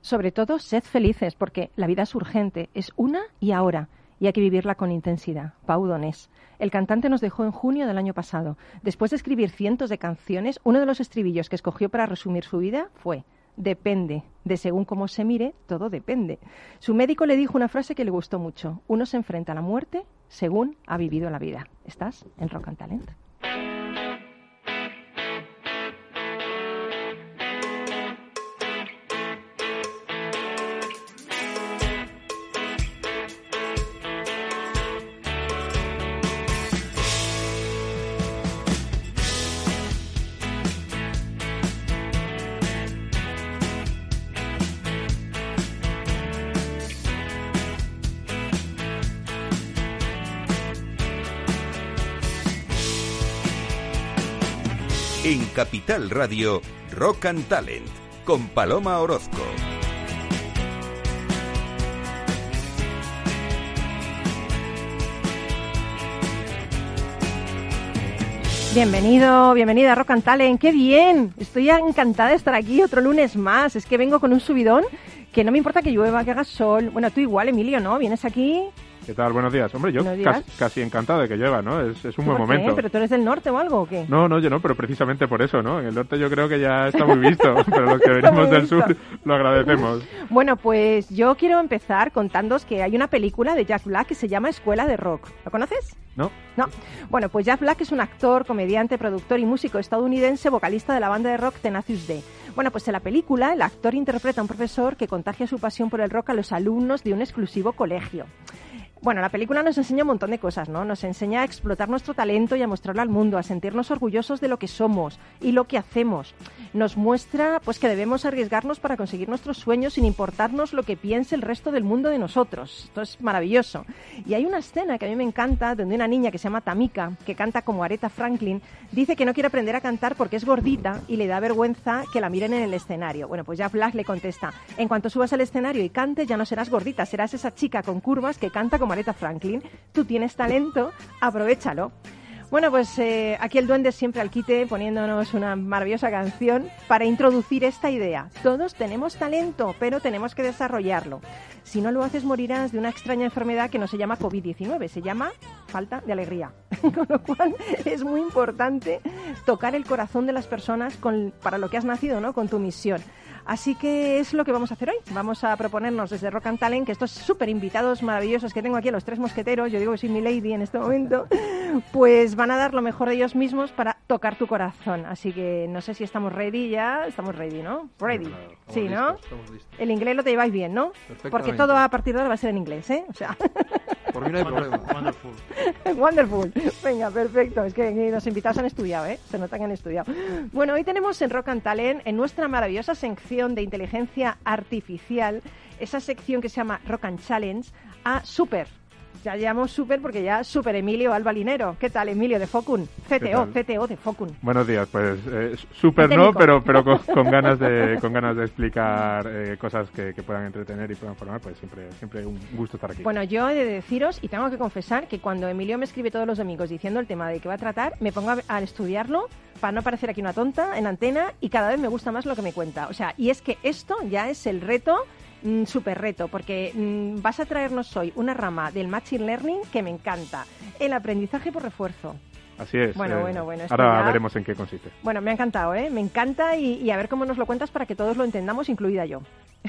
Sobre todo, sed felices, porque la vida es urgente, es una y ahora, y hay que vivirla con intensidad. Pau Donés. El cantante nos dejó en junio del año pasado. Después de escribir cientos de canciones, uno de los estribillos que escogió para resumir su vida fue Depende. De según cómo se mire, todo depende. Su médico le dijo una frase que le gustó mucho. Uno se enfrenta a la muerte según ha vivido la vida. ¿Estás en Rock and Talent? Capital Radio, Rock and Talent, con Paloma Orozco. Bienvenido, bienvenida a Rock and Talent. ¡Qué bien! Estoy encantada de estar aquí otro lunes más. Es que vengo con un subidón que no me importa que llueva, que haga sol. Bueno, tú igual, Emilio, ¿no? Vienes aquí ¿Qué tal? Buenos días. Hombre, yo casi, casi, encantado de que llueva, ¿no? Es, es un buen ¿Por momento. Qué? ¿Pero tú eres del norte o algo o qué? No, no, yo no, pero precisamente por eso, ¿no? En el norte yo creo que ya está muy visto, pero los que venimos del sur lo agradecemos. Bueno, pues yo quiero empezar contándos que hay una película de Jack Black que se llama Escuela de Rock. ¿Lo conoces? No. No. Bueno, pues Jack Black es un actor, comediante, productor y músico estadounidense, vocalista de la banda de rock Tenacious D. Bueno, pues en la película el actor interpreta a un profesor que contagia su pasión por el rock a los alumnos de un exclusivo colegio. Bueno, la película nos enseña un montón de cosas, ¿no? Nos enseña a explotar nuestro talento y a mostrarlo al mundo, a sentirnos orgullosos de lo que somos y lo que hacemos. Nos muestra, pues, que debemos arriesgarnos para conseguir nuestros sueños sin importarnos lo que piense el resto del mundo de nosotros. Esto es maravilloso. Y hay una escena que a mí me encanta, donde una niña que se llama Tamika, que canta como Aretha Franklin, dice que no quiere aprender a cantar porque es gordita y le da vergüenza que la miren en el escenario. Bueno, pues ya Black le contesta, en cuanto subas al escenario y cantes, ya no serás gordita, serás esa chica con curvas que canta como Aretha Franklin. Tú tienes talento, aprovechalo. Bueno, pues eh, aquí el duende siempre al quite poniéndonos una maravillosa canción para introducir esta idea. Todos tenemos talento, pero tenemos que desarrollarlo. Si no lo haces, morirás de una extraña enfermedad que no se llama COVID-19, se llama falta de alegría. con lo cual es muy importante tocar el corazón de las personas para lo que has nacido, ¿no? Con tu misión. Así que es lo que vamos a hacer hoy. Vamos a proponernos desde Rock and Talent que estos súper invitados maravillosos que tengo aquí, los tres mosqueteros, yo digo que soy mi lady en este momento, pues van a dar lo mejor de ellos mismos para tocar tu corazón. Así que no sé si estamos ready ya. Estamos ready, ¿no? Ready. Sí, ¿no? El inglés lo te lleváis bien, ¿no? Porque todo a partir de ahora va a ser en inglés, ¿eh? O sea. Por mí no hay problema. Wonderful. Wonderful. Venga, perfecto. Es que los invitados han estudiado, ¿eh? Se nota que han estudiado. Bueno, hoy tenemos en Rock and Talent, en nuestra maravillosa sección de inteligencia artificial, esa sección que se llama Rock and Challenge, a Super. Ya llamo Super porque ya Super Emilio Alba Linero. ¿Qué tal, Emilio de Focun? CTO, CTO de Focun. Buenos días, pues eh, Super no, pero, pero con, con, ganas de, con ganas de explicar eh, cosas que, que, puedan entretener y puedan formar, pues siempre, siempre un gusto estar aquí. Bueno, yo he de deciros, y tengo que confesar, que cuando Emilio me escribe todos los domingos diciendo el tema de que va a tratar, me pongo a, a estudiarlo para no parecer aquí una tonta en antena y cada vez me gusta más lo que me cuenta. O sea, y es que esto ya es el reto mm, súper reto, porque mm, vas a traernos hoy una rama del Machine Learning que me encanta, el aprendizaje por refuerzo. Así es. Bueno, eh, bueno, bueno. Ahora ya... veremos en qué consiste. Bueno, me ha encantado, ¿eh? Me encanta y, y, a ver cómo nos lo cuentas para que todos lo entendamos, incluida yo.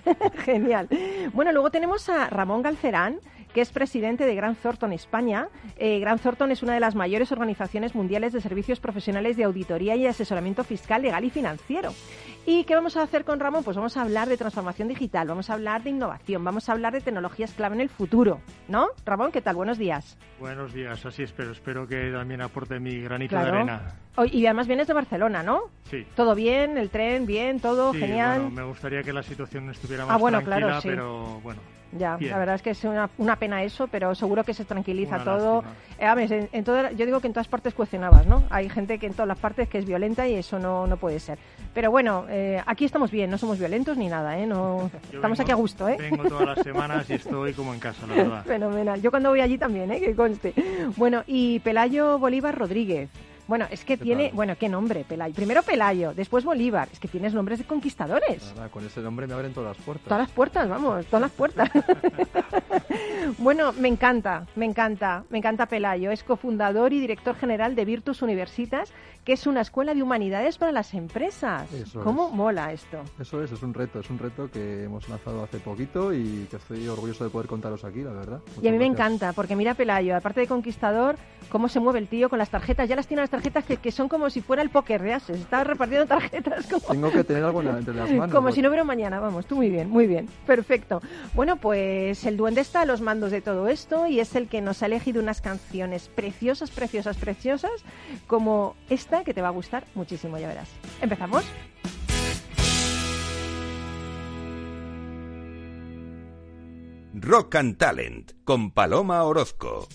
Genial. Bueno, luego tenemos a Ramón Galcerán, que es presidente de Grant Thornton España. Eh, Grant Thornton es una de las mayores organizaciones mundiales de servicios profesionales de auditoría y asesoramiento fiscal, legal y financiero. ¿Y qué vamos a hacer con Ramón? Pues vamos a hablar de transformación digital, vamos a hablar de innovación, vamos a hablar de tecnologías clave en el futuro. ¿No? Ramón, ¿qué tal? Buenos días. Buenos días, así espero. Espero que también aporte mi granito claro. de arena. Y además vienes de Barcelona, ¿no? Sí. ¿Todo bien? ¿El tren? ¿Bien? ¿Todo? Sí, ¿Genial? Bueno, me gustaría que la situación estuviera más ah, bueno, tranquila, claro, sí. pero bueno. Ya, Bien. la verdad es que es una, una, pena eso, pero seguro que se tranquiliza Una todo. Eh, a ver, en, en todo, yo digo que en todas partes cuestionabas, ¿no? Hay gente que en todas las partes que es violenta y eso no, no puede ser. Pero bueno, eh, aquí estamos bien, no somos violentos ni nada, ¿eh? No, Yo estamos vengo- aquí a gusto, ¿eh? Vengo todas las semanas y estoy como en casa, la verdad. Fenomenal. Yo cuando voy allí también, ¿eh? Que conste. Bueno, y Pelayo Bolívar Rodríguez. Bueno, es que tiene, bueno, qué nombre, Pelayo. Primero Pelayo, después Bolívar. Es que tienes nombres de conquistadores. con ese nombre me abren todas las puertas. Todas las puertas, vamos, todas las puertas. bueno, me encanta, me encanta, me encanta Pelayo. Es cofundador y director general de Virtus Universitas, que es una escuela de humanidades para las empresas. ¿Cómo mola esto? Eso es, es un reto, es un reto que hemos lanzado hace poquito y que estoy orgulloso de poder contaros aquí, la verdad. y a mí me encanta, porque mira Pelayo, aparte de conquistador, cómo se mueve el tío con las tarjetas. Ya las tiene las tarjetas que, son como si fuera el póker, ¿ya? Se está repartiendo tarjetas. Como... Tengo que tener algo entre las manos. Como si no hubiera mañana, vamos. Tú muy bien, muy bien. Perfecto. Bueno, pues el duende está a los mandos de todo esto y es el que nos ha elegido unas canciones preciosas, preciosas, preciosas, como esta que te va a gustar muchísimo, ya verás. ¿Empezamos? Rock and Talent con Paloma Orozco.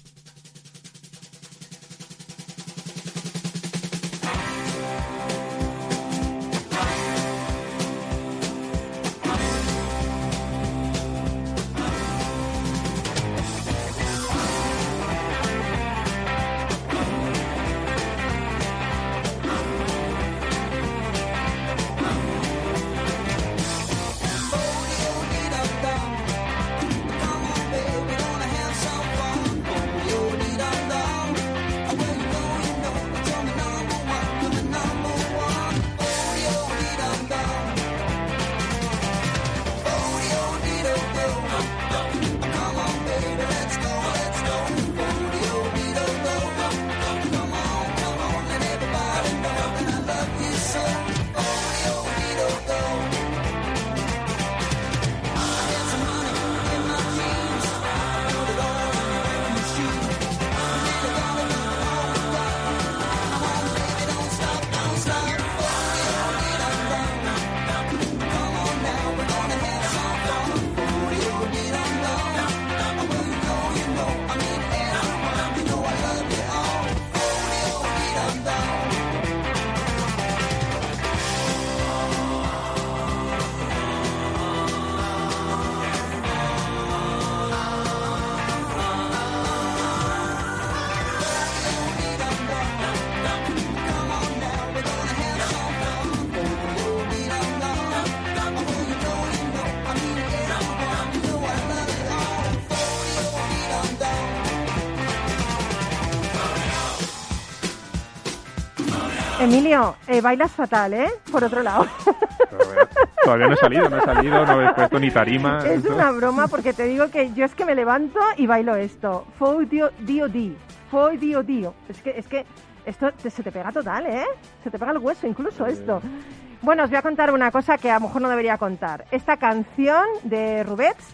Bailas fatal, ¿eh? Por otro lado. Todavía no he salido, no he salido, no he puesto ni tarima. Es una broma porque te digo que yo es que me levanto y bailo esto. Fue dio dio di. Fue dio dio. Es que, es que esto se te pega total, ¿eh? Se te pega el hueso incluso esto. Bueno, os voy a contar una cosa que a lo mejor no debería contar. Esta canción de Rubets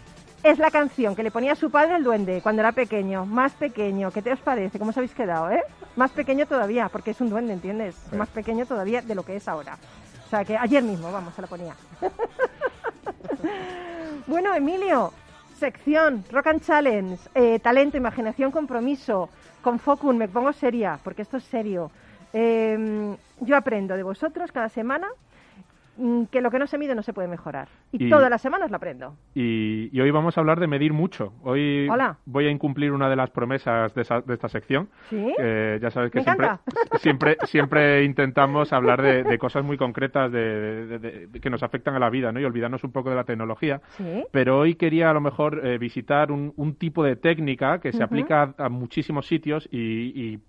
es la canción que le ponía a su padre el duende cuando era pequeño, más pequeño. ¿Qué te os parece? ¿Cómo os habéis quedado, eh? Más pequeño todavía, porque es un duende, ¿entiendes? Más pequeño todavía de lo que es ahora. O sea que ayer mismo, vamos, se la ponía. bueno, Emilio, sección Rock and Challenge, eh, talento, imaginación, compromiso, con Focun, me pongo seria, porque esto es serio. Em, yo aprendo de vosotros cada semana que lo que no se mide no se puede mejorar. Y, todas las semanas lo aprendo. Y, hoy vamos a hablar de medir mucho. Hoy voy a incumplir una de las promesas de, esta sección. ¿Sí? ya sabes que siempre, siempre, siempre intentamos hablar de, cosas muy concretas de, que nos afectan a la vida ¿no? y olvidarnos un poco de la tecnología. Pero hoy quería a lo mejor eh, visitar un, tipo de técnica que se aplica a, muchísimos sitios y,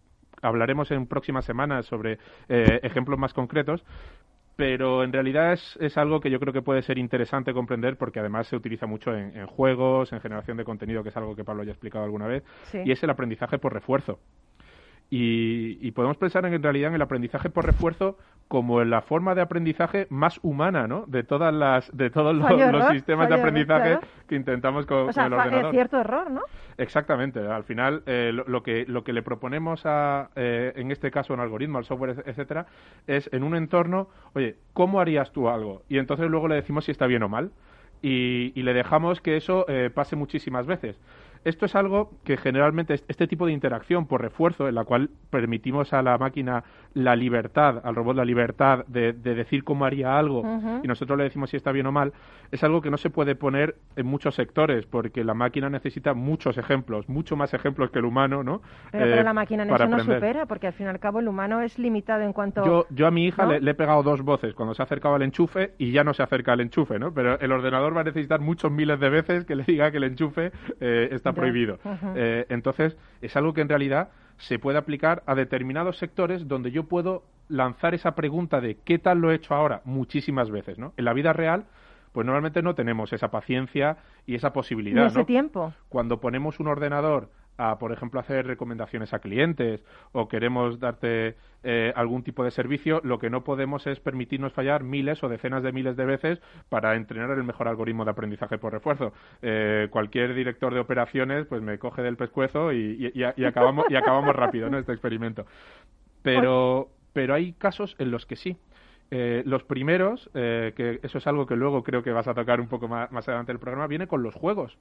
hablaremos en próximas semanas sobre eh, ejemplos más concretos, pero en realidad es, es, algo que yo creo que puede ser interesante comprender porque además se utiliza mucho en, juegos, en generación de contenido, que es algo que Pablo ya ha explicado alguna vez, y es el aprendizaje por refuerzo. Y, podemos pensar en, realidad en el aprendizaje por refuerzo como la forma de aprendizaje más humana, ¿no? De todas las, de todos los, sistemas de aprendizaje que intentamos con, o sea, el ordenador. cierto error, ¿no? Exactamente. Al final, eh, lo, que lo que le proponemos a, eh, en este caso, un algoritmo, al software, etcétera, es en un entorno, oye, ¿cómo harías tú algo? Y entonces luego le decimos si está bien o mal. Y, y le dejamos que eso eh, pase muchísimas veces. Esto es algo que generalmente este tipo de interacción por refuerzo, en la cual permitimos a la máquina la libertad, al robot la libertad de, decir cómo haría algo y nosotros le decimos si está bien o mal, es algo que no se puede poner en muchos sectores porque la máquina necesita muchos ejemplos, mucho más ejemplos que el humano, ¿no? Pero, eh, la máquina en eso no supera porque al fin y al cabo el humano es limitado en cuanto... Yo, yo a mi hija le, le, he pegado dos voces cuando se ha acercado al enchufe y ya no se acerca al enchufe, ¿no? Pero el ordenador va a necesitar muchos miles de veces que le diga que el enchufe eh, está prohibido. Eh, entonces, es algo que en realidad se puede aplicar a determinados sectores donde yo puedo lanzar esa pregunta de ¿qué tal lo he hecho ahora? muchísimas veces, ¿no? En la vida real pues normalmente no tenemos esa paciencia y esa posibilidad. ese tiempo. Cuando ponemos un ordenador a, por ejemplo, hacer recomendaciones a clientes o queremos darte eh, algún tipo de servicio, lo que no podemos es permitirnos fallar miles o decenas de miles de veces para entrenar el mejor algoritmo de aprendizaje por refuerzo. Eh, cualquier director de operaciones pues me coge del pescuezo y, acabamos, y acabamos rápido en este experimento. Pero, pero hay casos en los que sí. Eh, los primeros, que eso es algo que luego creo que vas a tocar un poco más, más adelante del programa, viene con los juegos.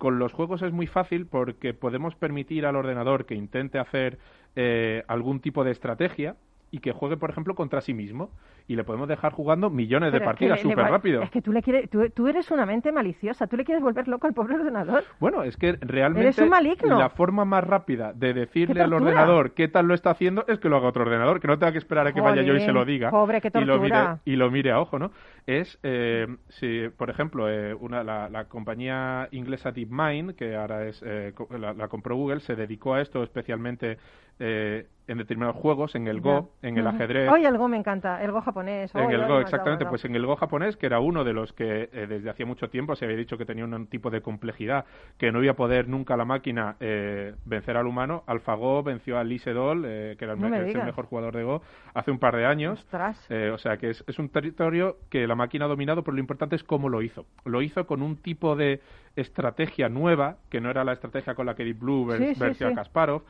Con los juegos es muy fácil porque podemos permitir al ordenador que intente hacer eh, algún tipo de estrategia y que juegue, por ejemplo, contra sí mismo. Y le podemos dejar jugando millones de partidas súper rápido. Es que tú, le quieres, tú, eres una mente maliciosa. Tú le quieres volver loco al pobre ordenador. Bueno, es que realmente la forma más rápida de decirle al ordenador qué tal lo está haciendo es que lo haga otro ordenador, que no tenga que esperar a que vaya yo y se lo diga. Pobre, y, lo mire, y lo mire a ojo, ¿no? Es, eh, si, por ejemplo, eh, una, la, compañía inglesa DeepMind, que ahora es eh, la, la compró Google, se dedicó a esto especialmente eh, en determinados juegos, en el Go, en el ajedrez. Hoy el Go me encanta, el Go japonés. En el Go, exactamente, pues en el Go japonés, que era uno de los que eh, desde hacía mucho tiempo se había dicho que tenía un tipo de complejidad, que no iba a poder nunca la máquina eh, vencer al humano. AlphaGo venció a Lee Sedol, que era el, mejor jugador de Go, hace un par de años. o sea que es, un territorio que la máquina ha dominado, pero lo importante es cómo lo hizo. Lo hizo con un tipo de estrategia nueva, que no era la estrategia con la que Deep Blue venció a Kasparov,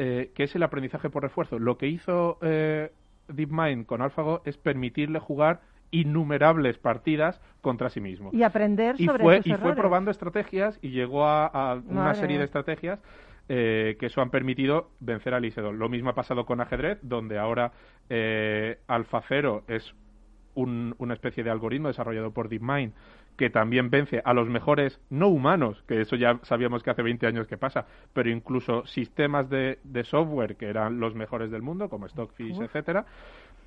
eh, que es el aprendizaje por refuerzo. Lo que hizo eh, DeepMind con AlphaGo es permitirle jugar innumerables partidas contra sí mismo. Y aprender sobre y fue, y fue probando estrategias y llegó a, una serie de estrategias eh, que eso han permitido vencer a Lisedol. Lo mismo ha pasado con ajedrez, donde ahora eh, AlphaZero es una especie de algoritmo desarrollado por DeepMind que también vence a los mejores no humanos, que eso ya sabíamos que hace 20 años que pasa, pero incluso sistemas de, software que eran los mejores del mundo, como Stockfish, etcétera.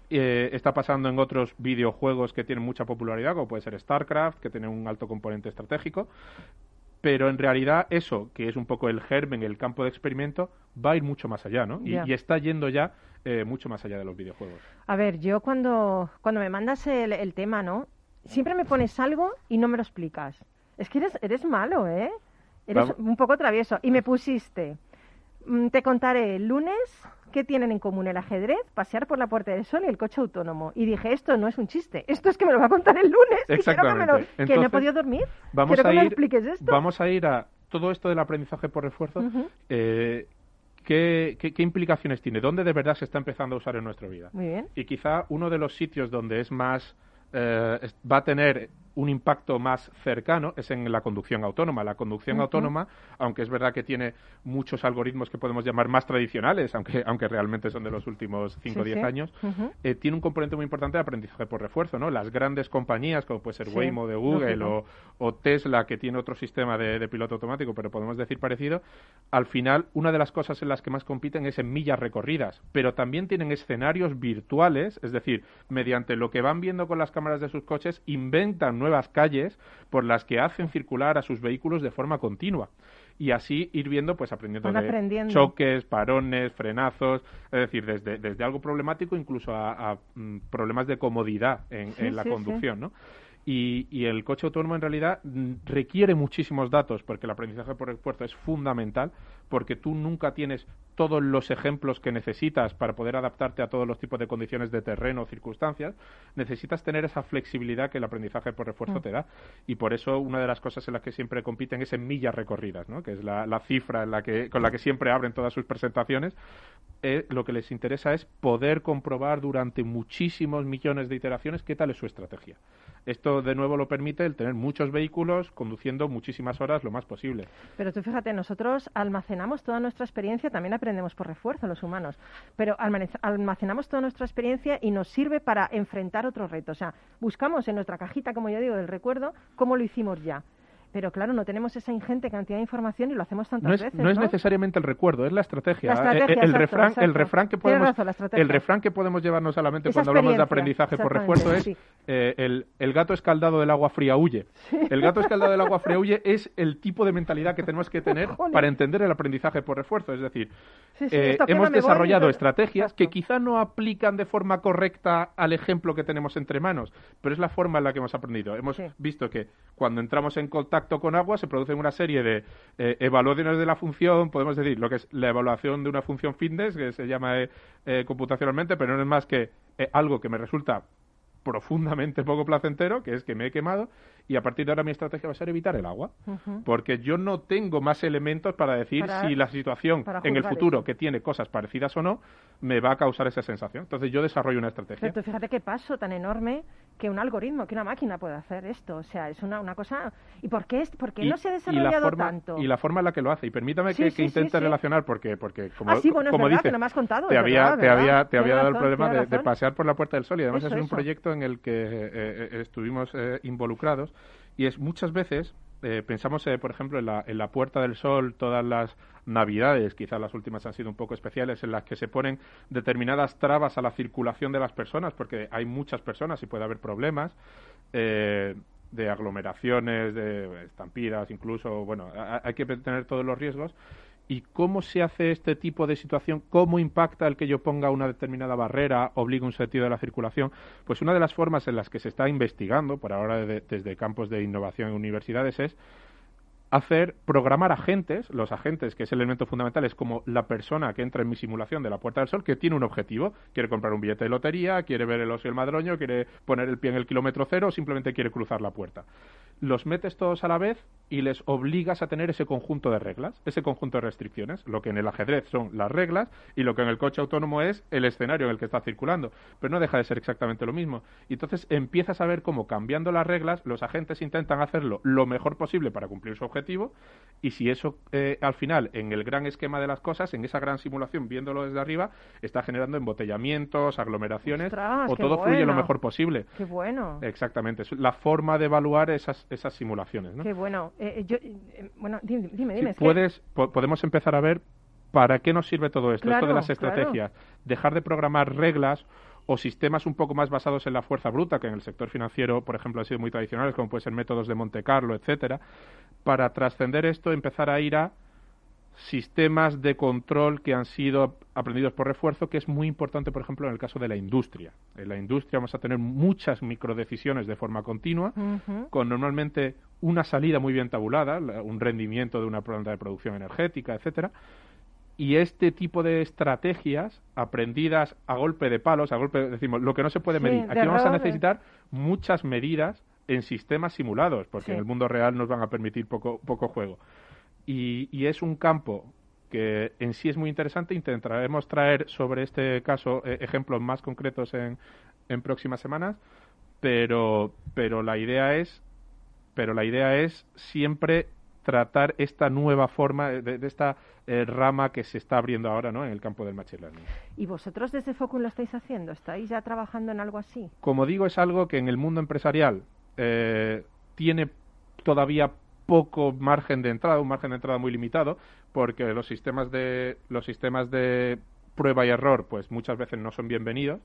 Eh, está pasando en otros videojuegos que tienen mucha popularidad, como puede ser StarCraft, que tiene un alto componente estratégico. Pero en realidad eso, que es un poco el germen, el campo de experimento, va a ir mucho más allá, ¿no? Y, está yendo ya eh, mucho más allá de los videojuegos. A ver, yo cuando, cuando me mandas el, el tema, ¿no? Siempre me pones algo y no me lo explicas. Es que eres, eres malo, ¿eh? Eres un poco travieso. Y me pusiste, mm, te contaré el lunes qué tienen en común el ajedrez, pasear por la Puerta del Sol y el coche autónomo. Y dije, esto no es un chiste, esto es que me lo va a contar el lunes. Exactamente. Que, no he podido dormir. Vamos Quiero a que ir, me expliques esto. Vamos a ir a todo esto del aprendizaje por refuerzo. Eh, ¿Qué, qué, implicaciones tiene? ¿Dónde de verdad se está empezando a usar en nuestra vida? Muy bien. Y quizá uno de los sitios donde es más eh, va a tener un impacto más cercano es en la conducción autónoma. La conducción autónoma, aunque es verdad que tiene muchos algoritmos que podemos llamar más tradicionales, aunque, aunque realmente son de los últimos 5 o 10 años, eh, tiene un componente muy importante de aprendizaje por refuerzo. ¿no? Las grandes compañías, como puede ser Waymo de Google o, Tesla, que tiene otro sistema de, piloto automático, pero podemos decir parecido, al final una de las cosas en las que más compiten es en millas recorridas, pero también tienen escenarios virtuales, es decir, mediante lo que van viendo con las cámaras de sus coches, inventan nuevas calles por las que hacen circular a sus vehículos de forma continua. Y así ir viendo, pues aprendiendo de choques, parones, frenazos, es decir, desde, desde algo problemático incluso a, mm, problemas de comodidad en, la conducción, ¿no? Y, el coche autónomo en realidad requiere muchísimos datos porque el aprendizaje por esfuerzo es fundamental porque tú nunca tienes todos los ejemplos que necesitas para poder adaptarte a todos los tipos de condiciones de terreno o circunstancias, necesitas tener esa flexibilidad que el aprendizaje por refuerzo mm. te da. Y por eso una de las cosas en las que siempre compiten es en millas recorridas, ¿no? que es la, cifra en la que, con la que siempre abren todas sus presentaciones. Eh, lo que les interesa es poder comprobar durante muchísimos millones de iteraciones qué tal es su estrategia. Esto de nuevo lo permite el tener muchos vehículos conduciendo muchísimas horas lo más posible. Pero tú fíjate, nosotros almacenamos toda nuestra experiencia, también aprendemos por refuerzo los humanos, pero almacenamos toda nuestra experiencia y nos sirve para enfrentar otros retos. O sea, buscamos en nuestra cajita, como yo digo, del recuerdo, cómo lo hicimos ya. Pero claro, no tenemos esa ingente cantidad de información y lo hacemos tantas veces. No es necesariamente el recuerdo, es la estrategia. Eh, el, refrán, el refrán que podemos, el refrán que podemos llevarnos a la mente cuando hablamos de aprendizaje por refuerzo es eh, el, el, gato escaldado del agua fría huye. El gato escaldado del agua fría huye es el tipo de mentalidad que tenemos que tener para entender el aprendizaje por refuerzo. Es decir, eh, hemos desarrollado estrategias que quizá no aplican de forma correcta al ejemplo que tenemos entre manos, pero es la forma en la que hemos aprendido. Hemos visto que cuando entramos en contacto con agua se producen una serie de eh, evaluaciones de la función, podemos decir, lo que es la evaluación de una función fitness, que se llama eh, eh, computacionalmente, pero no es más que algo que me resulta profundamente poco placentero, que es que me he quemado, y a partir de ahora mi estrategia va a ser evitar el agua, porque yo no tengo más elementos para decir si la situación en el futuro que tiene cosas parecidas o no me va a causar esa sensación. Entonces yo desarrollo una estrategia. Pero fíjate qué paso tan enorme que un algoritmo, que una máquina puede hacer esto. O sea, es una, una cosa... ¿Y por qué, es, por qué no se ha desarrollado tanto? Y la forma en la que lo hace. Y permítame que, intente relacionar, porque, porque como, ah, como dices, no me has contado, te había, te había, te había dado el problema de, pasear por la Puerta del Sol. Y además es un proyecto en el que eh, eh, estuvimos eh, involucrados y es muchas veces eh, pensamos, eh, por ejemplo, en la, en la Puerta del Sol, todas las navidades, quizás las últimas han sido un poco especiales, en las que se ponen determinadas trabas a la circulación de las personas, porque hay muchas personas y puede haber problemas. Eh, de aglomeraciones, de estampidas, incluso, bueno, hay que tener todos los riesgos y cómo se hace este tipo de situación, cómo impacta el que yo ponga una determinada barrera, obligue un sentido de la circulación, pues una de las formas en las que se está investigando, por ahora desde campos de innovación en universidades, es hacer programar agentes, los agentes, que es el elemento fundamental, es como la persona que entra en mi simulación de la Puerta del Sol, que tiene un objetivo, quiere comprar un billete de lotería, quiere ver el oso y el madroño, quiere poner el pie en el kilómetro cero o simplemente quiere cruzar la puerta los metes todos a la vez y les obligas a tener ese conjunto de reglas, ese conjunto de restricciones. Lo que en el ajedrez son las reglas y lo que en el coche autónomo es el escenario en el que está circulando. Pero no deja de ser exactamente lo mismo. Y entonces empiezas a ver cómo cambiando las reglas los agentes intentan hacerlo lo mejor posible para cumplir su objetivo y si eso eh, al final en el gran esquema de las cosas, en esa gran simulación viéndolo desde arriba, está generando embotellamientos, aglomeraciones o todo fluye lo mejor posible. Qué bueno. Exactamente. La forma de evaluar esas esas simulaciones. ¿no? Qué bueno. Eh, eh, yo, eh, bueno, dime, dime. puedes, podemos empezar a ver para qué nos sirve todo esto, esto de las estrategias. Dejar de programar reglas o sistemas un poco más basados en la fuerza bruta, que en el sector financiero, por ejemplo, han sido muy tradicionales, como pueden ser métodos de Monte Carlo, etcétera, para trascender esto, empezar a ir a sistemas de control que han sido aprendidos por refuerzo, que es muy importante, por ejemplo, en el caso de la industria. En la industria vamos a tener muchas microdecisiones de forma continua, con normalmente una salida muy bien tabulada, un rendimiento de una planta de producción energética, etcétera. Y este tipo de estrategias aprendidas a golpe de palos, a golpe, decimos, lo que no se puede medir. Aquí vamos a necesitar muchas medidas en sistemas simulados, porque en el mundo real nos van a permitir poco, poco juego y, es un campo que en sí es muy interesante. Intentaremos traer sobre este caso eh, ejemplos más concretos en, en próximas semanas, pero, pero la idea es pero la idea es siempre tratar esta nueva forma de, esta eh, rama que se está abriendo ahora ¿no? en el campo del machine learning. ¿Y vosotros desde Focus lo estáis haciendo? ¿Estáis ya trabajando en algo así? Como digo, es algo que en el mundo empresarial eh, tiene todavía poco margen de entrada, un margen de entrada muy limitado, porque los sistemas de los sistemas de prueba y error, pues muchas veces no son bienvenidos,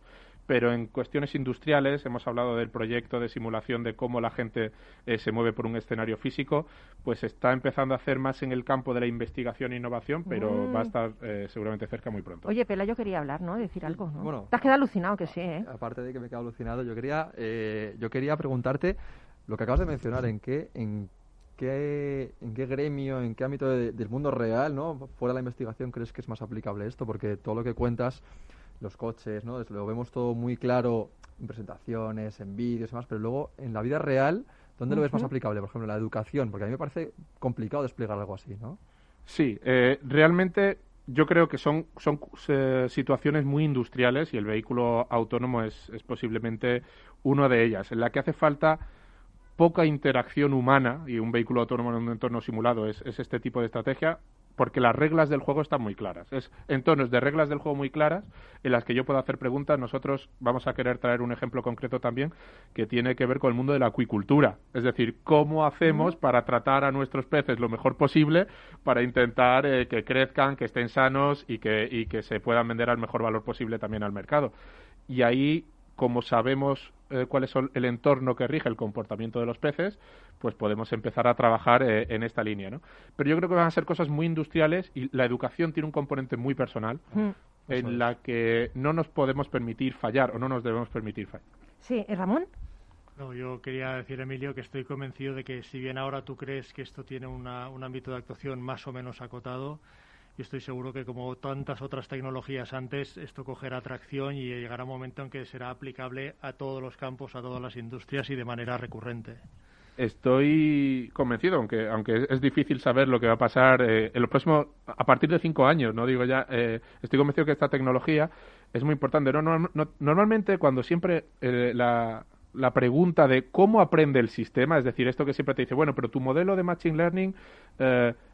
pero en cuestiones industriales hemos hablado del proyecto de simulación de cómo la gente eh, se mueve por un escenario físico, pues está empezando a hacer más en el campo de la investigación e innovación, pero mm. va a estar eh, seguramente cerca muy pronto. Oye, Pela, yo quería hablar, ¿no? Decir algo, ¿no? Bueno, Te has quedado alucinado, que sí, ¿eh? Aparte de que me he quedado alucinado, yo quería, eh, yo quería preguntarte lo que acabas de mencionar, en qué, en qué, en qué gremio, en qué ámbito del mundo real, ¿no? Fuera de la investigación, crees que es más aplicable esto? Porque todo lo que cuentas, los coches, ¿no? Lo vemos todo muy claro en presentaciones, en vídeos y demás, pero luego en la vida real, ¿dónde lo ves más aplicable? Por ejemplo, la educación, porque a mí me parece complicado desplegar algo así, ¿no? Sí, eh, realmente yo creo que son, son eh, situaciones muy industriales y el vehículo autónomo es, es posiblemente una de ellas, en la que hace falta poca interacción humana, y un vehículo autónomo en un entorno simulado es, es este tipo de estrategia, porque las reglas del juego están muy claras. Es entornos de reglas del juego muy claras en las que yo puedo hacer preguntas. Nosotros vamos a querer traer un ejemplo concreto también que tiene que ver con el mundo de la acuicultura. Es decir, cómo hacemos para tratar a nuestros peces lo mejor posible para intentar eh, que crezcan, que estén sanos y que, y que se puedan vender al mejor valor posible también al mercado. Y ahí como sabemos eh, cuál es el entorno que rige el comportamiento de los peces, pues podemos empezar a trabajar eh, en esta línea, ¿no? Pero yo creo que van a ser cosas muy industriales y la educación tiene un componente muy personal mm. en la que no nos podemos permitir fallar o no nos debemos permitir fallar. Sí, Ramón. No, yo quería decir, Emilio, que estoy convencido de que si bien ahora tú crees que esto tiene un ámbito de actuación más o menos acotado, y estoy seguro que como tantas otras tecnologías antes, esto cogerá tracción y llegará un momento en que será aplicable a todos los campos, a todas las industrias y de manera recurrente. Estoy convencido, aunque aunque es difícil saber lo que va a pasar eh, en los próximos, a partir de cinco años, no digo ya, eh, estoy convencido que esta tecnología es muy importante. No, normalmente cuando siempre eh, la, la pregunta de cómo aprende el sistema, es decir, esto que siempre te dice, bueno, pero tu modelo de Machine Learning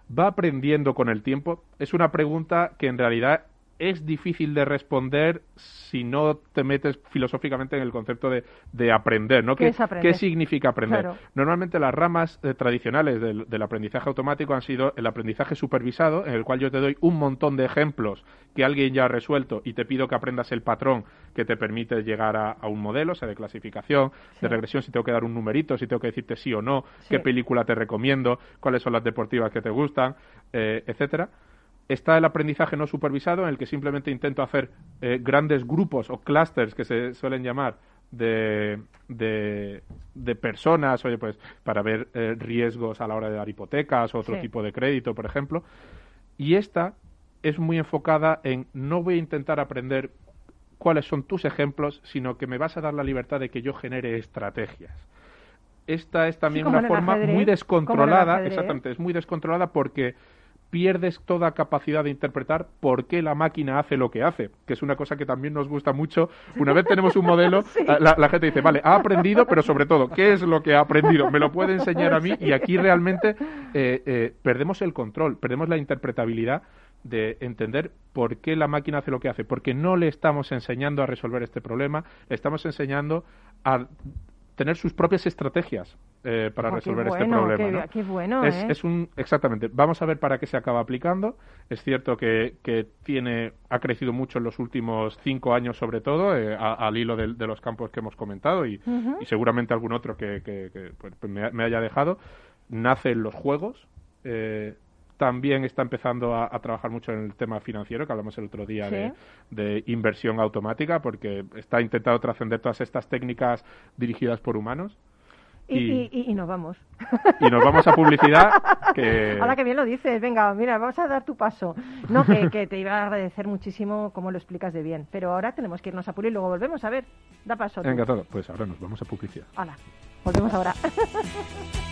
va aprendiendo con el tiempo? Es una pregunta que en realidad es difícil de responder si no te metes filosóficamente en el concepto de, de aprender, ¿no? ¿Qué, ¿Qué, significa aprender? Normalmente las ramas eh, tradicionales del, del, aprendizaje automático han sido el aprendizaje supervisado, en el cual yo te doy un montón de ejemplos que alguien ya ha resuelto y te pido que aprendas el patrón que te permite llegar a, un modelo, sea de clasificación, de regresión, si tengo que dar un numerito, si tengo que decirte sí o no, qué película te recomiendo, cuáles son las deportivas que te gustan, eh, etcétera está el aprendizaje no supervisado, en el que simplemente intento hacer eh, grandes grupos o clusters que se suelen llamar de, de, personas, oye, pues para ver eh, riesgos a la hora de dar hipotecas o otro tipo de crédito, por ejemplo. Y esta es muy enfocada en no voy a intentar aprender cuáles son tus ejemplos, sino que me vas a dar la libertad de que yo genere estrategias. Esta es también una forma muy descontrolada, exactamente, es muy descontrolada porque pierdes toda capacidad de interpretar por qué la máquina hace lo que hace, que es una cosa que también nos gusta mucho. Una vez tenemos un modelo, la, gente dice, vale, ha aprendido, pero sobre todo, ¿qué es lo que ha aprendido? ¿Me lo puede enseñar a mí? Y aquí realmente eh, eh, perdemos el control, perdemos la interpretabilidad de entender por qué la máquina hace lo que hace, porque no le estamos enseñando a resolver este problema, le estamos enseñando a tener sus propias estrategias eh, para oh, resolver este problema. Qué, bueno, es, ¿eh? es, un exactamente. Vamos a ver para qué se acaba aplicando. Es cierto que, que tiene ha crecido mucho en los últimos cinco años, sobre todo, eh, al hilo de, los campos que hemos comentado y, y seguramente algún otro que, que, pues, me, me, haya dejado. Nace en los juegos. Eh, también está empezando a, trabajar mucho en el tema financiero, que hablamos el otro día de, inversión automática, porque está intentando trascender todas estas técnicas dirigidas por humanos. Y, nos vamos. Y nos vamos a publicidad. Ahora que bien lo dices, venga, mira, vamos a dar tu paso. No, que, te iba a agradecer muchísimo cómo lo explicas de bien. Pero ahora tenemos que irnos a pulir y luego volvemos. A ver, da paso. Venga, todo. Pues ahora nos vamos a publicidad. Hola, volvemos ahora.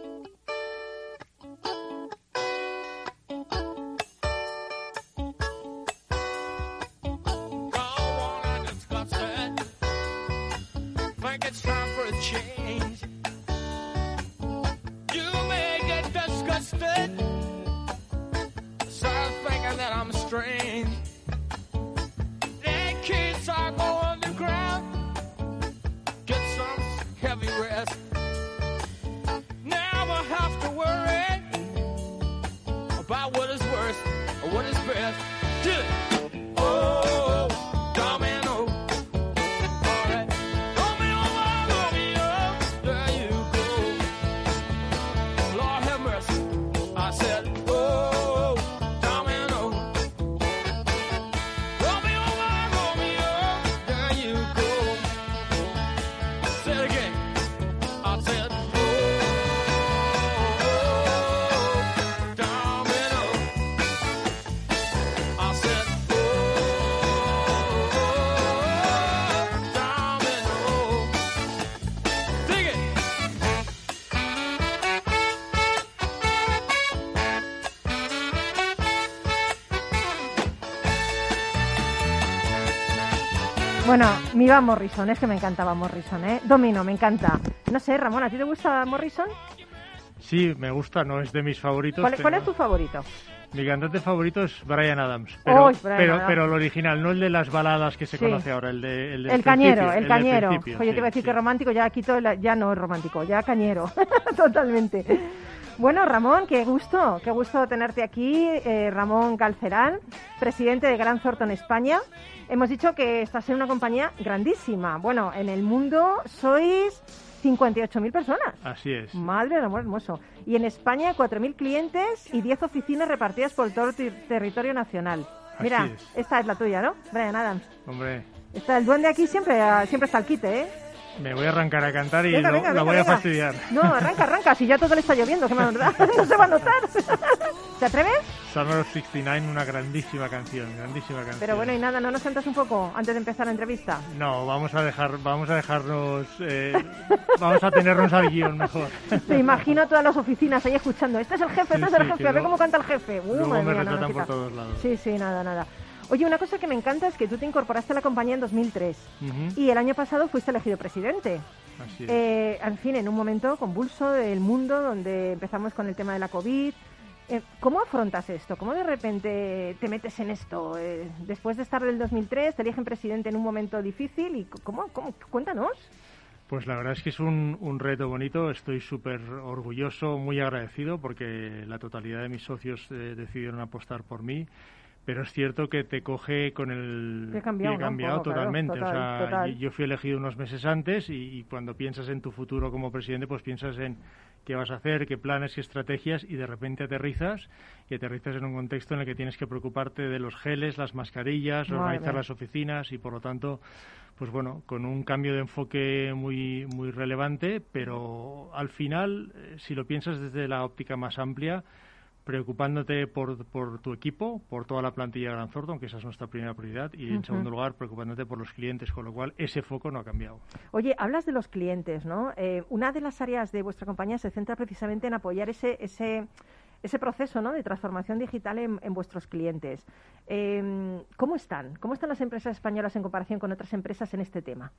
Bueno, mi va Morrison, es que me encantaba Morrison, ¿eh? Domino, me encanta. No sé, Ramón, ¿a ti te gusta Morrison? Sí, me gusta, no es de mis favoritos. ¿Cuál, es tu favorito? Mi cantante favorito es Brian Adams, pero, pero, pero el original, no el de las baladas que se conoce ahora, el de El, el cañero, el, cañero. Oye, te iba a decir que romántico, ya quito, ya no es romántico, ya cañero, totalmente. Bueno, Ramón, qué gusto, qué gusto tenerte aquí, eh, Ramón Calcerán, presidente de Gran Thornton España. Hemos dicho que estás en una compañía grandísima. Bueno, en el mundo sois 58.000 personas. Así es. Madre del amor hermoso. Y en España 4.000 clientes y 10 oficinas repartidas por todo el territorio nacional. Mira, esta es la tuya, ¿no? Brian Adams. Hombre. Está el duende aquí siempre, siempre está el quite, ¿eh? Me voy a arrancar a cantar y lo, voy a fastidiar. No, arranca, arranca, si ya todo le está lloviendo, que no se va a notar. ¿Te atreves? Of 69, una grandísima canción, grandísima canción. Pero bueno, y nada, ¿no nos cantas un poco antes de empezar la entrevista? No, vamos a dejar, vamos a dejarnos, eh, vamos a tenernos al guion mejor. Te imagino todas las oficinas ahí escuchando, este es el jefe, este es el jefe, a ver cómo canta el jefe. Uh, luego me retratan por todos lados. Sí, sí, nada, nada. Oye, una cosa que me encanta es que tú te incorporaste a la compañía en 2003 y el año pasado fuiste elegido presidente. Así eh, en fin, en un momento convulso del mundo donde empezamos con el tema de la COVID. Eh, ¿Cómo afrontas esto? ¿Cómo de repente te metes en esto? Eh, después de estar del 2003, te eligen presidente en un momento difícil y ¿cómo? cómo? Cuéntanos. Pues la verdad es que es un, un reto bonito. Estoy súper orgulloso, muy agradecido porque la totalidad de mis socios decidieron apostar por mí pero es cierto que te coge con el pie cambiado, cambiado totalmente. o sea, yo fui elegido unos meses antes y, cuando piensas en tu futuro como presidente, pues piensas en qué vas a hacer, qué planes, qué estrategias y de repente aterrizas y aterrizas en un contexto en el que tienes que preocuparte de los geles, las mascarillas, organizar las oficinas y por lo tanto, pues bueno, con un cambio de enfoque muy muy relevante, pero al final, eh, si lo piensas desde la óptica más amplia, preocupándote por, por, tu equipo, por toda la plantilla de Gran Thornton, que esa es nuestra primera prioridad, y en segundo lugar, preocupándote por los clientes, con lo cual ese foco no ha cambiado. Oye, hablas de los clientes, ¿no? Eh, una de las áreas de vuestra compañía se centra precisamente en apoyar ese, ese, ese proceso ¿no? de transformación digital en, vuestros clientes. Em, ¿Cómo están? ¿Cómo están las empresas españolas en comparación con otras empresas en este tema?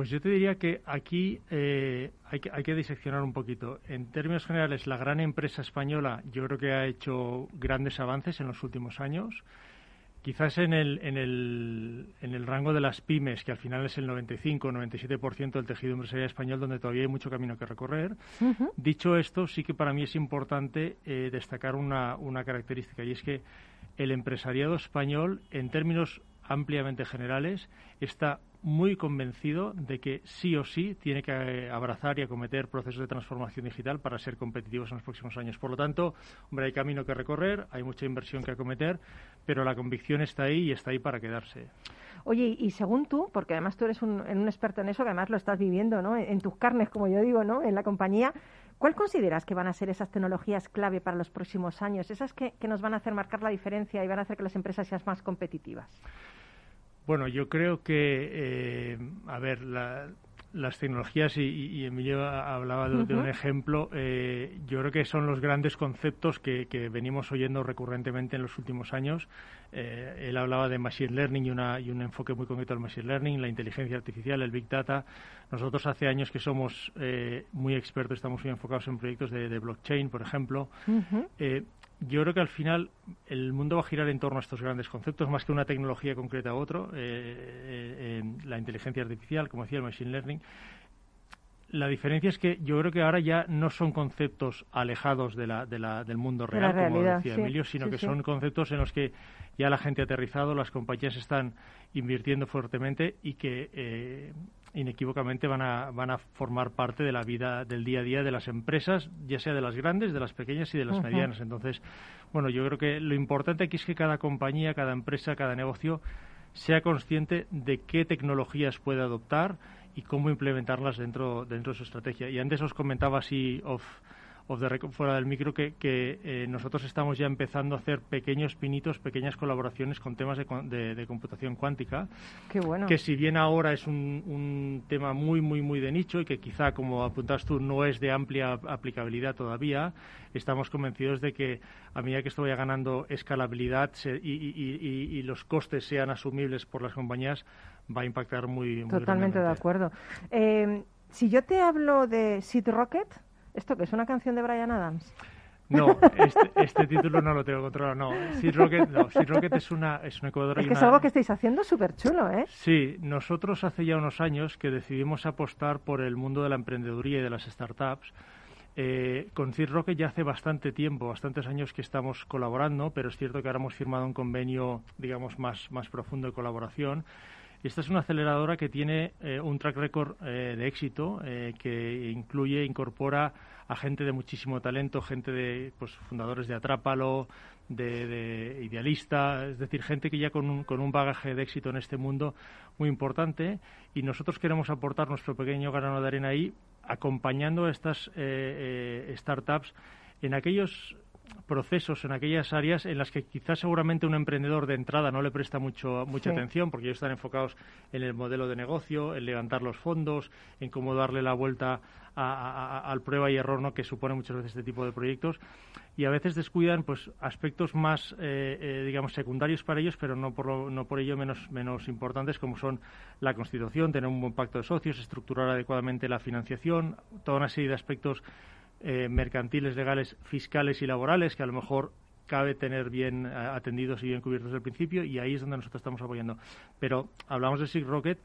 Pues yo te diría que aquí eh, hay, que, hay que diseccionar un poquito. En términos generales, la gran empresa española yo creo que ha hecho grandes avances en los últimos años. Quizás en el, en el, en el rango de las pymes, que al final es el 95-97% del tejido empresarial español, donde todavía hay mucho camino que recorrer. Dicho esto, sí que para mí es importante eh, destacar una, una característica, y es que el empresariado español, en términos ampliamente generales, está muy convencido de que sí o sí tiene que eh, abrazar y acometer procesos de transformación digital para ser competitivos en los próximos años. Por lo tanto, hombre, hay camino que recorrer, hay mucha inversión que acometer, pero la convicción está ahí y está ahí para quedarse. Oye, y según tú, porque además tú eres un, experto en eso, que además lo estás viviendo, ¿no? En, tus carnes, como yo digo, ¿no? En la compañía, ¿cuál consideras que van a ser esas tecnologías clave para los próximos años? Esas que, que nos van a hacer marcar la diferencia y van a hacer que las empresas sean más competitivas. Bueno, yo creo que, eh, a ver, las tecnologías, y, Emilio hablaba de, un ejemplo, eh, yo creo que son los grandes conceptos que, venimos oyendo recurrentemente en los últimos años. Eh, él hablaba de Machine Learning y, una, y un enfoque muy concreto al Machine Learning, la inteligencia artificial, el Big Data. Nosotros hace años que somos muy expertos, estamos muy enfocados en proyectos de, blockchain, por ejemplo yo creo que al final el mundo va a girar en torno a estos grandes conceptos, más que una tecnología concreta u otro, eh, eh, la inteligencia artificial, como decía el machine learning. La diferencia es que yo creo que ahora ya no son conceptos alejados de la, de la, del mundo real, como decía Emilio, sino que son conceptos en los que ya la gente ha aterrizado, las compañías están invirtiendo fuertemente y que eh, inequívocamente van a, van a formar parte de la vida del día a día de las empresas, ya sea de las grandes, de las pequeñas y de las medianas. Entonces, bueno, yo creo que lo importante aquí es que cada compañía, cada empresa, cada negocio sea consciente de qué tecnologías puede adoptar y cómo implementarlas dentro, dentro de su estrategia. Y antes os comentaba así off fuera del micro que, eh, nosotros estamos ya empezando a hacer pequeños pinitos, pequeñas colaboraciones con temas de, computación cuántica. Que si bien ahora es un, tema muy, muy, muy de nicho y que quizá, como apuntas tú, no es de amplia aplicabilidad todavía, estamos convencidos de que a medida que esto vaya ganando escalabilidad y, los costes sean asumibles por las compañías, va a impactar muy, muy Totalmente de acuerdo. Eh, si yo te hablo de Seed Rocket, ¿Esto que es una canción de Brian Adams? No, este, este, título no lo tengo controlado, no. Seed Rocket, no. Rocket es una, es una Es que es algo que estáis haciendo súper chulo, ¿eh? Sí, nosotros hace ya unos años que decidimos apostar por el mundo de la emprendeduría y de las startups. Eh, con Seed Rocket ya hace bastante tiempo, bastantes años que estamos colaborando, pero es cierto que ahora hemos firmado un convenio, digamos, más, más profundo de colaboración. Esta es una aceleradora que tiene eh, un track record eh, de éxito eh, que incluye, incorpora a gente de muchísimo talento, gente de pues, fundadores de Atrápalo, de, Idealista, es decir, gente que ya con un, con un bagaje de éxito en este mundo muy importante. Y nosotros queremos aportar nuestro pequeño grano de arena ahí acompañando a estas startups en aquellos procesos en aquellas áreas en las que quizás seguramente un emprendedor de entrada no le presta mucho, mucha atención porque ellos están enfocados en el modelo de negocio, en levantar los fondos, en cómo darle la vuelta al prueba y error ¿no? que supone muchas veces este tipo de proyectos y a veces descuidan pues aspectos más eh, eh, digamos secundarios para ellos pero no por, no por ello menos, menos importantes como son la constitución, tener un buen pacto de socios, estructurar adecuadamente la financiación, toda una serie de aspectos eh, mercantiles, legales, fiscales y laborales que a lo mejor cabe tener bien eh, atendidos y bien cubiertos el principio y ahí es donde nosotros estamos apoyando. Pero hablamos de Sig Rocket,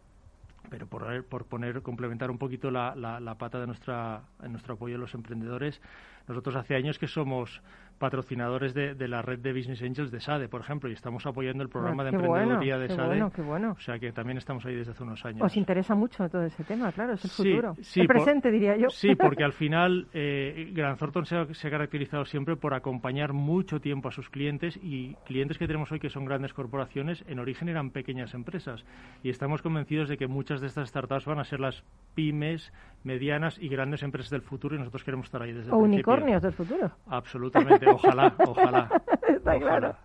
pero por, poner, complementar un poquito la, la, pata de nuestra, nuestro apoyo a los emprendedores, nosotros hace años que somos patrocinadores de, la red de Business Angels de SADE, por ejemplo, y estamos apoyando el programa de emprendeduría de SADE. Bueno, qué bueno. O sea que también estamos ahí desde hace unos años. Os interesa mucho todo ese tema, claro, es el futuro. el presente, diría yo. Sí, porque al final eh, Gran Thornton se ha, caracterizado siempre por acompañar mucho tiempo a sus clientes y clientes que tenemos hoy que son grandes corporaciones, en origen eran pequeñas empresas. Y estamos convencidos de que muchas de estas startups van a ser las pymes, medianas y grandes empresas del futuro y nosotros queremos estar ahí desde o unicornios del futuro. Absolutamente, ojalá, ojalá. Está claro.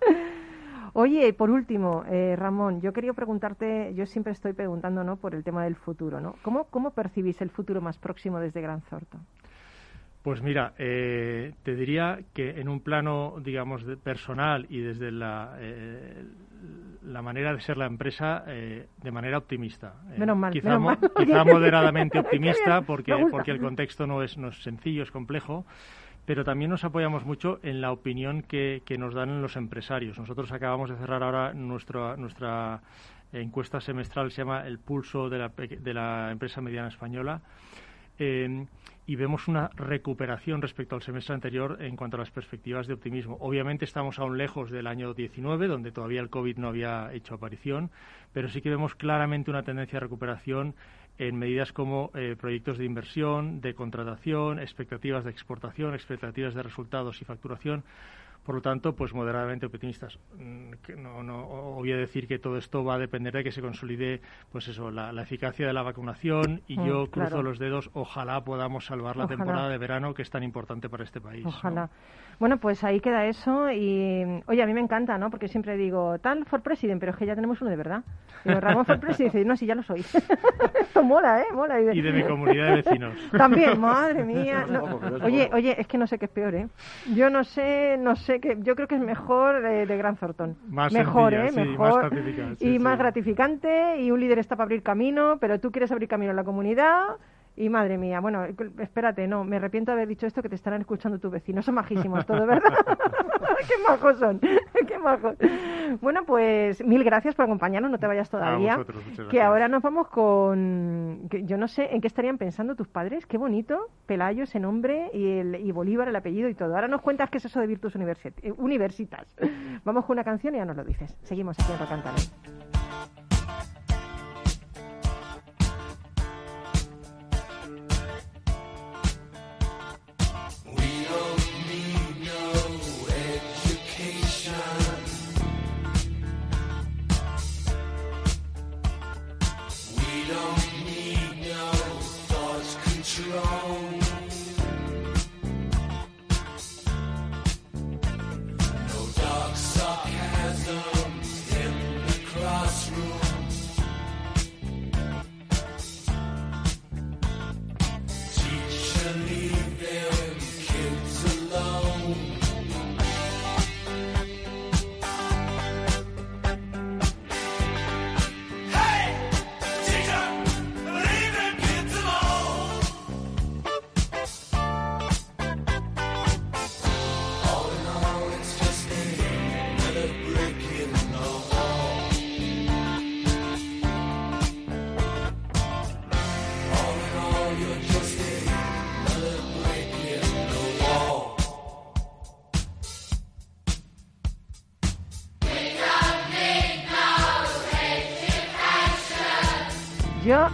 Oye, por último, eh, Ramón, yo quería preguntarte, yo siempre estoy preguntando ¿no? por el tema del futuro, ¿no? ¿Cómo, cómo percibís el futuro más próximo desde Gran Thornton? Pues mira, eh, te diría que en un plano, digamos, personal y desde la, eh, la manera de ser la empresa, eh, de manera optimista. menos mal, quizá, quizá moderadamente optimista, porque, porque el contexto no es, no es sencillo, es complejo pero también nos apoyamos mucho en la opinión que, que, nos dan los empresarios. Nosotros acabamos de cerrar ahora nuestra, nuestra encuesta semestral, se llama El Pulso de la, de la Empresa Mediana Española, Eh, y vemos una recuperación respecto al semestre anterior en cuanto a las perspectivas de optimismo. Obviamente estamos aún lejos del año 19, donde todavía el COVID no había hecho aparición, pero sí que vemos claramente una tendencia de recuperación en medidas como eh, proyectos de inversión, de contratación, expectativas de exportación, expectativas de resultados y facturación. Por lo tanto, pues moderadamente optimistas. Mm, no, no voy a decir que todo esto va a depender de que se consolide, pues eso, la, eficacia de la vacunación y mm, yo cruzo los dedos. Ojalá podamos salvar la temporada de verano que es tan importante para este país. Ojalá. Bueno, pues ahí queda eso y, oye, a mí me encanta, ¿no? Porque siempre digo, tal for president, pero es que ya tenemos uno de verdad. Digo, Ramón for president, dice, no, sí, ya lo soy. Esto mola, ¿eh? Mola. Y de, mi comunidad de vecinos. También, madre mía. oye, oye, es que no sé qué es peor, ¿eh? Yo no sé, no sé qué, yo creo que es mejor de, de Gran Thornton. Más mejor, ¿eh? mejor. y más gratificante y un líder está para abrir camino, pero tú quieres abrir camino en la comunidad y madre mía, bueno, espérate, no, me arrepiento de haber dicho esto que te estarán escuchando tus vecinos. Son majísimos todos, ¿verdad? qué majos son, qué majos. Bueno, pues mil gracias por acompañarnos, no te vayas todavía. que ahora nos vamos con, yo no sé en qué estarían pensando tus padres, qué bonito, Pelayo, ese nombre, y, el, y Bolívar, el apellido y todo. Ahora nos cuentas qué es eso de Virtus eh, Universitas. Vamos con una canción y ya nos lo dices. Seguimos aquí en Rocantalet.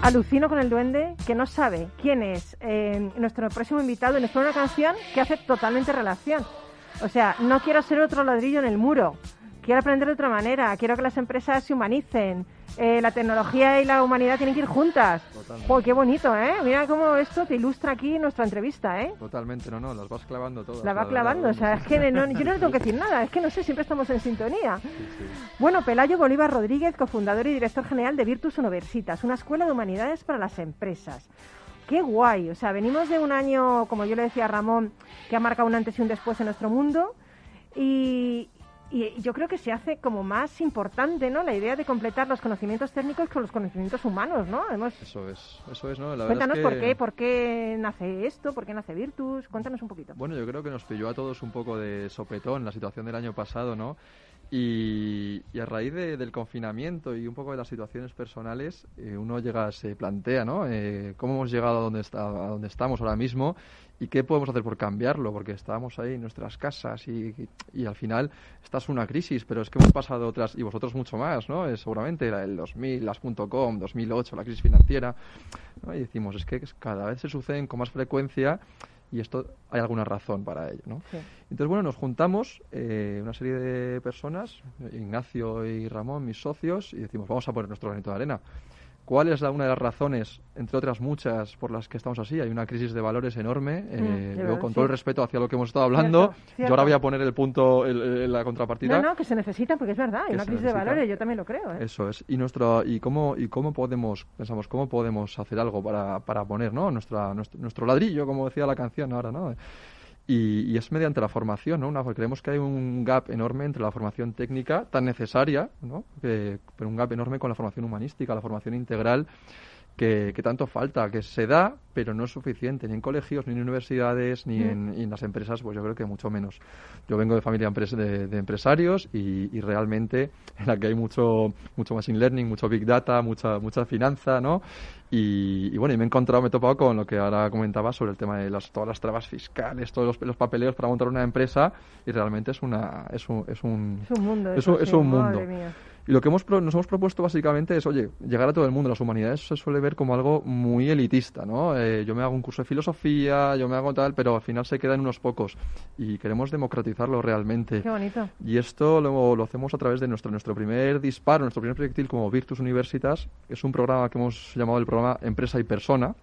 Alucino con el duende que no sabe quién es eh, nuestro próximo invitado y nos pone una canción que hace totalmente relación. O sea, no quiero ser otro ladrillo en el muro, quiero aprender de otra manera, quiero que las empresas se humanicen, eh, la tecnología y la humanidad tienen que ir juntas. Totalmente. qué bonito, ¿eh? Mira cómo esto te ilustra aquí nuestra entrevista, ¿eh? Totalmente, no, no, las vas clavando todas. Las va clavando, o sea, es que no, yo no le tengo que decir nada, es que no sé, siempre estamos en sintonía. Bueno, Pelayo Bolívar Rodríguez, cofundador y director general de Virtus Universitas, una escuela de humanidades para las empresas. Qué guay, o sea, venimos de un año, como yo le decía a Ramón, que ha marcado un antes y un después en nuestro mundo. Y, y yo creo que se hace como más importante, ¿no? La idea de completar los conocimientos técnicos con los conocimientos humanos, ¿no? Eso es, eso es, ¿no? La Cuéntanos por qué, por qué nace esto, por qué nace Virtus, cuéntanos un poquito. Bueno, yo creo que nos pilló a todos un poco de sopetón la situación del año pasado, ¿no? Y, a raíz del confinamiento y un poco de las situaciones personales, eh, uno llega, se plantea, ¿no? Eh, ¿Cómo hemos llegado a donde, está, a donde estamos ahora mismo? ¿Y qué podemos hacer por cambiarlo? Porque estábamos ahí en nuestras casas y, y, al final esta es una crisis, pero es que hemos pasado otras, y vosotros mucho más, ¿no? Es seguramente el 2000, las .com, 2008, la crisis financiera. Y decimos, es que cada vez se suceden con más frecuencia y esto hay alguna razón para ello, ¿no? Entonces, bueno, nos juntamos eh, una serie de personas, Ignacio y Ramón, mis socios, y decimos, vamos a poner nuestro granito de arena. ¿Cuál es la, una de las razones, entre otras muchas, por las que estamos así? Hay una crisis de valores enorme. Mm, eh, con todo el respeto hacia lo que hemos estado hablando, yo ahora voy a poner el punto, el, la contrapartida. No, no, que se necesita, porque es verdad, hay una crisis de valores, yo también lo creo. ¿eh? Eso es. Y, nuestro, y, cómo, y cómo podemos, pensamos, cómo podemos hacer algo para, para poner ¿no? Nuestra, nuestro, nuestro ladrillo, como decía la canción ahora, ¿no? Y, es mediante la formación, ¿no? Una, creemos que hay un gap enorme entre la formación técnica, tan necesaria, ¿no? pero un gap enorme con la formación humanística, la formación integral, que, tanto falta, que se da, pero no es suficiente, ni en colegios, ni en universidades, ni, mm. en, las empresas, pues yo creo que mucho menos. Yo vengo de familia de, de empresarios y, realmente en la que hay mucho, mucho machine learning, mucho big data, mucha, mucha finanza, ¿no? Y, bueno, y me he encontrado, me he topado con lo que ahora comentaba sobre el tema de las, todas las trabas fiscales, todos los, papeleos para montar una empresa y realmente es, una, es, un, es, un, es un mundo. es un mundo. Y lo que hemos nos hemos propuesto básicamente es, oye, llegar a todo el mundo. Las humanidades se suele ver como algo muy elitista, ¿no? Eh, yo me hago un curso de filosofía, yo me hago tal, pero al final se quedan unos pocos. Y queremos democratizarlo realmente. Qué bonito. Y esto lo, lo hacemos a través de nuestro, nuestro primer disparo, nuestro primer proyectil como Virtus Universitas. Es un programa que hemos llamado el programa Empresa y Persona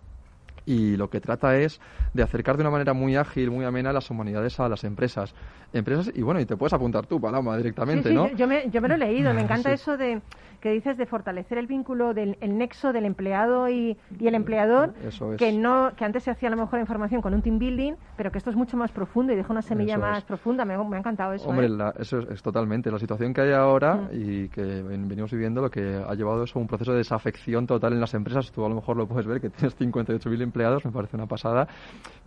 y lo que trata es de acercar de una manera muy ágil, muy amena las humanidades a las empresas. Empresas, y bueno, y te puedes apuntar tú, Paloma, directamente, sí, ¿no? Yo, me, yo me lo he leído, me encanta eso de que dices de fortalecer el vínculo del el nexo del empleado y, y el empleador, que no que antes se hacía a lo mejor información con un team building, pero que esto es mucho más profundo y deja una semilla más profunda. Me, me, ha encantado eso. Hombre, ¿eh? eso es, totalmente. La situación que hay ahora y que venimos viviendo, lo que ha llevado eso a un proceso de desafección total en las empresas. Tú a lo mejor lo puedes ver, que tienes 58.000 empleados, me parece una pasada.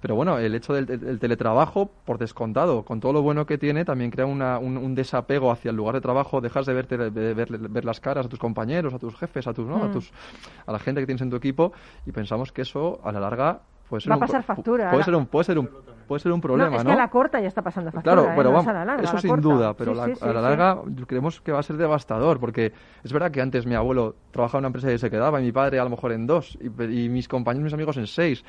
Pero bueno, el hecho del, teletrabajo, por descontado, con todo lo bueno que tiene, también crea una, un, desapego hacia el lugar de trabajo, dejas de, verte, de ver, ver las caras a tus compañeros, a tus jefes, a tus, ¿no? a, mm. tus, a la gente que tienes en tu equipo y pensamos que eso a la larga puede ser va a pasar factura. Puede ser un puede ser un puede ser un problema, ¿no? Es que a la corta ya está pasando factura. Claro, ¿eh? pero vamos, eso sin duda, pero a la larga creemos que va a ser devastador porque es verdad que antes mi abuelo trabajaba en una empresa y se quedaba y mi padre a lo mejor en dos y, y mis compañeros, mis amigos en seis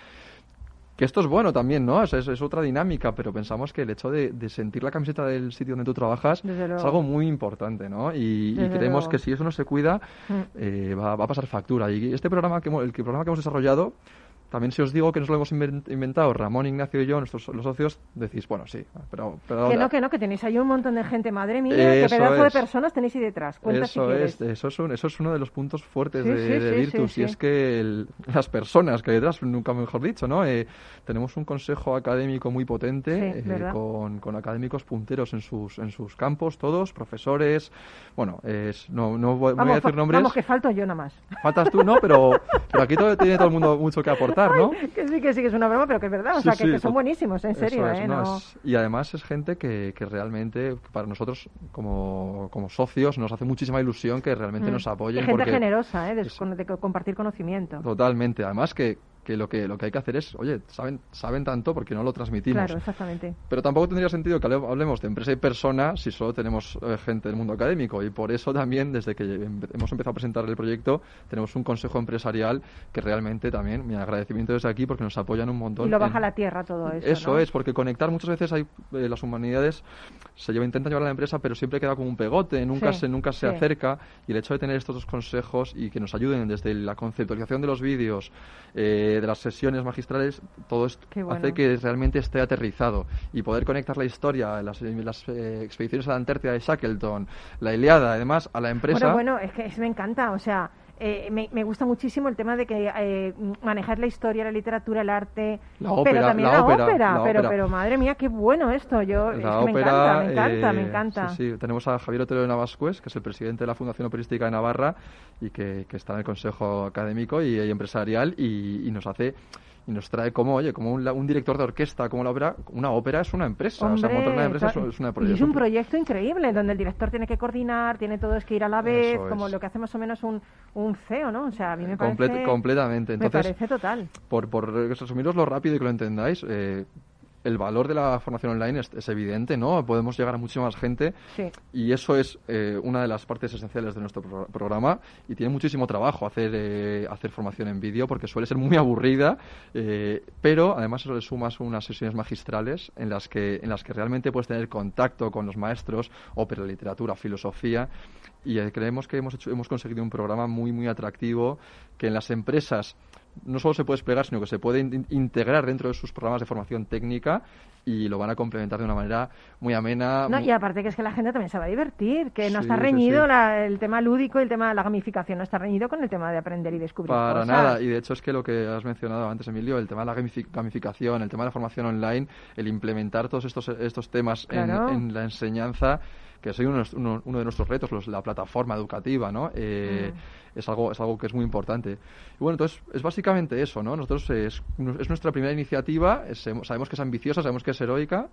que esto es bueno también, ¿no? Es, es, otra dinámica, pero pensamos que el hecho de, sentir la camiseta del sitio donde tú trabajas es algo muy importante, ¿no? Y, creemos que si eso no se cuida, mm. eh, va, va, a pasar factura. Y este programa, que, el programa que hemos desarrollado también si os digo que nos lo hemos inventado Ramón, Ignacio y yo, nuestros los socios, decís, bueno, sí, pero... que no, que no, que tenéis ahí un montón de gente, madre mía, qué pedazo de personas tenéis ahí detrás. Cuenta eso es, eso es, eso es uno de los puntos fuertes de, Virtus, y es que las personas que hay detrás, nunca mejor dicho, ¿no? Eh, tenemos un consejo académico muy potente, eh, con, con, académicos punteros en sus, en sus campos, todos, profesores, bueno, es, no, no voy, a decir nombres. Vamos, que falto yo nada más. Faltas tú, ¿no? Pero, pero aquí todo, tiene todo el mundo mucho que aportar que sí, que sí, que es una broma, pero que es verdad. O sea, que, son buenísimos, en serio. ¿eh? y además es gente que, que realmente, para nosotros como, como, socios, nos hace muchísima ilusión que realmente mm. nos apoyen. gente generosa, ¿eh? de compartir conocimiento. Totalmente. Además que que lo que lo que hay que hacer es, oye, saben saben tanto porque no lo transmitimos. Claro, exactamente. Pero tampoco tendría sentido que hablemos de empresa y persona si solo tenemos eh, gente del mundo académico y por eso también desde que hemos empezado a presentar el proyecto tenemos un consejo empresarial que realmente también mi agradecimiento desde aquí porque nos apoyan un montón. Y lo baja a la tierra todo eso. Eso es, porque conectar muchas veces hay eh, las humanidades se lleva intentan llevar a la empresa, pero siempre queda como un pegote, nunca se nunca se acerca y el hecho de tener estos dos consejos y que nos ayuden desde la conceptualización de los vídeos, eh, de las sesiones magistrales, todo esto hace que realmente esté aterrizado y poder conectar la historia, las, las eh, expediciones a la Antártida de Shackleton, la Iliada, además, a la empresa. Bueno, bueno, es que me encanta, o sea, eh, me, me, gusta muchísimo el tema de que eh, manejar la historia, la literatura, el arte, pero también la, ópera, pero, pero madre mía, qué bueno esto. Yo me encanta, me encanta, me encanta. Sí, sí, tenemos a Javier Otero de Navascues, que es el presidente de la Fundación Operística de Navarra y que, que está en el Consejo Académico y, Empresarial y, y nos hace y nos trae como, oye, como un, director de orquesta, como la ópera, una ópera es una empresa, o sea, montar una empresa es, una Y es un proyecto increíble, donde el director tiene que coordinar, tiene todo que ir a la vez, como lo que hace más o menos un, un CEO, ¿no? O sea, a mí me parece... completamente. Entonces, me parece total. Por, por resumiros lo rápido y que lo entendáis, eh, el valor de la formación online es, evidente, ¿no? Podemos llegar a mucha más gente y eso es eh, una de las partes esenciales de nuestro programa y tiene muchísimo trabajo hacer, eh, hacer formación en vídeo porque suele ser muy aburrida, eh, pero además eso le sumas unas sesiones magistrales en las que, en las que realmente puedes tener contacto con los maestros, ópera, literatura, filosofía y creemos que hemos, hecho, hemos conseguido un programa muy, muy atractivo que en las empresas no solo se puede desplegar, sino que se puede integrar dentro de sus programas de formación técnica y lo van a complementar de una manera muy amena. No, y aparte que es que la gente también se va a divertir, que no está reñido el tema lúdico y el tema de la gamificación, no está reñido con el tema de aprender y descubrir Para nada, y de hecho es que lo que has mencionado antes, Emilio, el tema de la gamificación, el tema de la formación online, el implementar todos estos, estos temas en, en la enseñanza que es uno, uno, de nuestros retos, los, la plataforma educativa, ¿no? Eh, mm. es, algo, es algo que es muy importante. Y bueno, entonces es básicamente eso, ¿no? Nosotros es, es nuestra primera iniciativa, sabemos que es ambiciosa, sabemos que es heroica,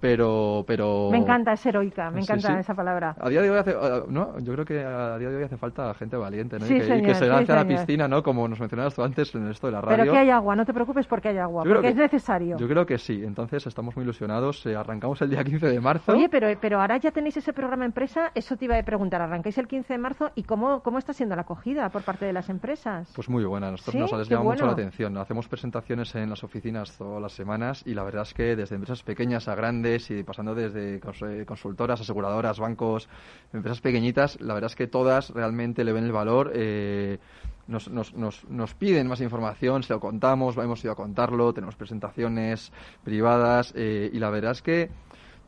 pero, pero... Me encanta, es heroica, me encanta esa palabra. A día de hoy hace, no, yo creo que a día de hoy hace falta gente valiente, ¿no? y, que, se lance a la piscina, ¿no? Como nos mencionabas tú antes en esto de la radio. Pero que hay agua, no te preocupes porque hay agua, porque es necesario. Yo creo que sí, entonces estamos muy ilusionados, eh, arrancamos el día 15 de marzo. Oye, pero, pero ahora ya tenéis ese programa empresa, eso te iba a preguntar, arrancáis el 15 de marzo y cómo, cómo está siendo la acogida por parte de las empresas. Pues muy buena, nosotros nos ha llamado mucho la atención, hacemos presentaciones en las oficinas todas las semanas y la verdad es que desde empresas pequeñas a grandes y pasando de de consultoras, aseguradoras, bancos, empresas pequeñitas, la verdad es que todas realmente le ven el valor. Eh, nos, nos, nos, piden más información, se lo contamos, hemos ido a contarlo, tenemos presentaciones privadas eh, y la verdad es que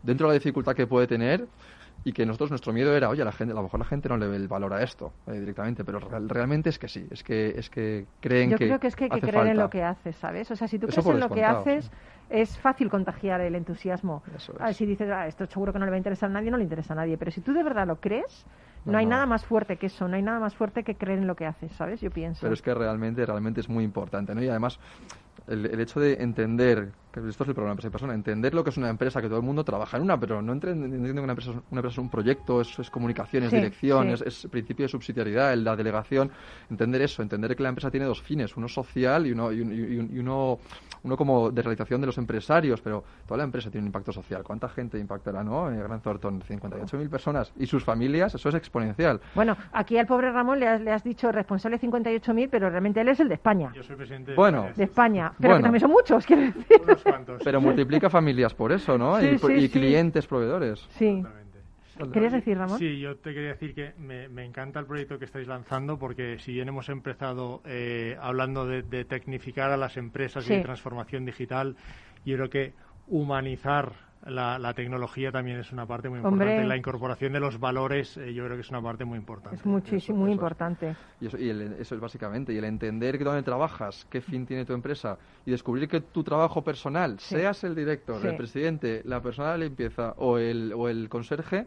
dentro de la dificultad que puede tener, y que nosotros nuestro miedo era, oye, la gente, a lo mejor la gente no le ve el valor a esto eh, directamente, pero realmente es que sí, es que es que creen Yo que creo que es que hay que creer en lo que haces, ¿sabes? O sea, si tú crees en lo que haces, es fácil contagiar el entusiasmo. si dices, ah, esto seguro que no le va a interesar a nadie, no le interesa a nadie, pero si tú de verdad lo crees, no, hay nada más fuerte que eso, no hay nada más fuerte que creer en lo que haces, ¿sabes? Yo pienso. Pero es que realmente, realmente es muy importante, ¿no? Y además, el, el hecho de entender esto es el problema de empresa persona, entender lo que es una empresa, que todo el mundo trabaja en una, pero no entiende que una empresa, una empresa es un proyecto, es, es comunicación, es dirección, Es, principio de subsidiariedad, la delegación, entender eso, entender que la empresa tiene dos fines, uno social y uno, y, uno, uno como de realización de los empresarios, pero toda la empresa tiene un impacto social. ¿Cuánta gente impactará, no? En Gran Thornton, 58.000 personas y sus familias, eso es exponencial. Bueno, aquí al pobre Ramón le has, le has dicho responsable 58.000, pero realmente él es el de España. Yo soy presidente de bueno, De España, pero que también son muchos, quiero decir. Pero multiplica familias por eso, ¿no? y, clientes, proveedores. Sí. ¿Querías decir, Ramón? Sí, yo te quería decir que me, encanta el proyecto que estáis lanzando porque si bien hemos empezado eh, hablando de, tecnificar a las empresas y de transformación digital, yo creo que humanizar la, tecnología también es una parte muy importante. La incorporación de los valores, eh, yo creo que es una parte muy importante. Es muchísimo, muy importante. Y, eso, es básicamente, y el entender que dónde trabajas, qué fin tiene tu empresa, y descubrir que tu trabajo personal, seas el director, el presidente, la persona de limpieza o el, o el conserje,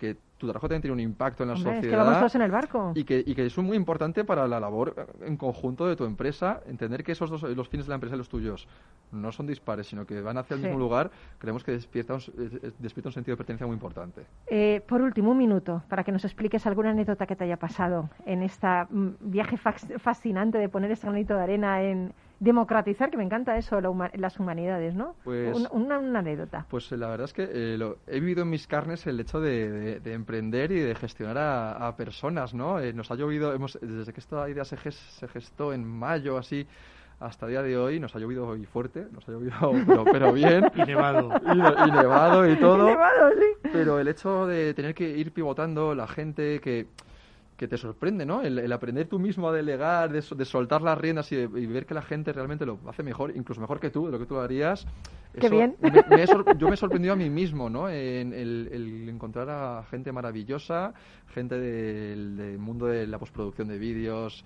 que tu trabajo también tiene un impacto en la sociedad. Es que vamos todos en el barco. Y que, y que es muy importante para la labor en conjunto de tu empresa, entender que esos dos, los fines de la empresa y los tuyos no son dispares, sino que van hacia el mismo lugar, creemos que despierta un, despierta un sentido de pertenencia muy importante. Eh, por último, un minuto, para que nos expliques alguna anécdota que te haya pasado en este viaje fascinante de poner ese granito de arena en democratizar, que me encanta eso, las humanidades, ¿no? Pues, una, anécdota. Pues la verdad es que eh, he vivido en mis carnes el hecho de, emprender y de gestionar a, personas, ¿no? Eh, nos ha llovido, hemos, desde que esta idea se, se gestó en mayo, así, hasta el día de hoy nos ha llovido hoy fuerte, nos ha llovido pero, bien. y nevado. Y, nevado y todo. nevado, sí. Pero el hecho de tener que ir pivotando, la gente que que te sorprende, ¿no? El, aprender tú mismo a delegar, de, soltar las riendas y, ver que la gente realmente lo hace mejor, incluso mejor que tú, de lo que tú harías. Qué bien. yo me he sorprendido a mí mismo, ¿no? En el, encontrar a gente maravillosa, gente del, mundo de la postproducción de vídeos,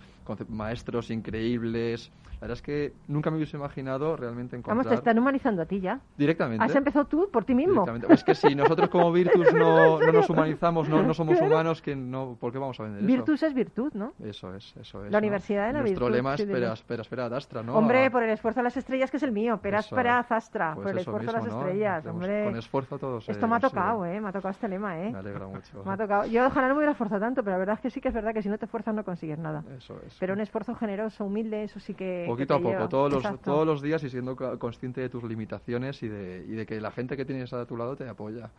maestros increíbles. La verdad es que nunca me hubiese imaginado realmente encontrar... Vamos, te están humanizando a ti ya. Directamente. ¿Has empezado tú por ti mismo? Es que si nosotros como Virtus no, no nos humanizamos, no, no somos humanos, que no, ¿por qué vamos a vender Virtus es virtud, ¿no? Eso es, eso es. La Universidad de la Nuestro Virtud. lema es espera, espera, espera, Dastra, ¿no? Hombre, por el esfuerzo de las estrellas, que es el mío. Pera, espera, Zastra. Por el esfuerzo de las estrellas, hombre. Con esfuerzo todos. Esto me ha tocado, ¿eh? Me ha tocado este lema, ¿eh? Me alegra mucho. Me ha tocado. Yo ojalá no me hubiera esforzado tanto, pero la verdad es que sí que es verdad que si no te esfuerzas no consigues nada. Eso es. Pero un esfuerzo generoso, humilde, eso sí que... Poquito a poco, todos los, todos los días y siendo consciente de tus limitaciones y de, y de que la gente que tienes a tu lado te apoya.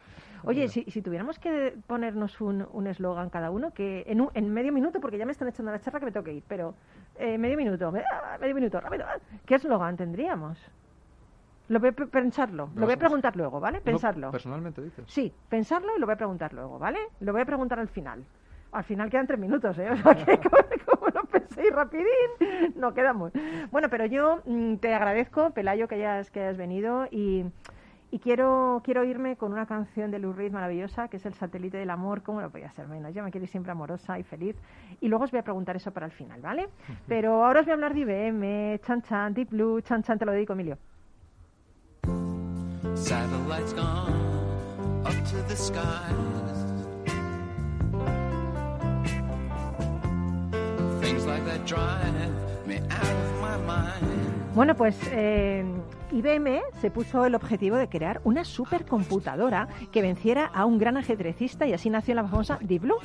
Oye, si, si, tuviéramos que ponernos un eslogan cada uno, que en, en medio minuto, porque ya me están echando la charla que me tengo que ir, pero eh, medio minuto, medio minuto, rápido, ¿qué eslogan tendríamos? Lo voy a pensarlo, lo voy a preguntar luego, ¿vale? Pensarlo. personalmente dices. Sí, pensarlo y lo voy a preguntar luego, ¿vale? Lo voy a preguntar al final. Al final quedan tres minutos, ¿eh? O sea que como, lo penséis rapidín, no quedamos. Bueno, pero yo mm, te agradezco, Pelayo, que hayas, que hayas venido y y quiero, quiero irme con una canción de Lou Reed maravillosa, que es El satélite del amor. ¿Cómo lo podía ser menos? Yo me quiero ir siempre amorosa y feliz. Y luego os voy a preguntar eso para el final, ¿vale? Pero ahora os voy a hablar de IBM, Chan Chan, Deep Blue, Chan Chan, te lo dedico, Emilio. Satellites gone up to the skies. Things like that drive me out of my mind. Bueno, pues eh, IBM se puso el objetivo de crear una supercomputadora que venciera a un gran ajedrecista y así nació la famosa Deep Blue.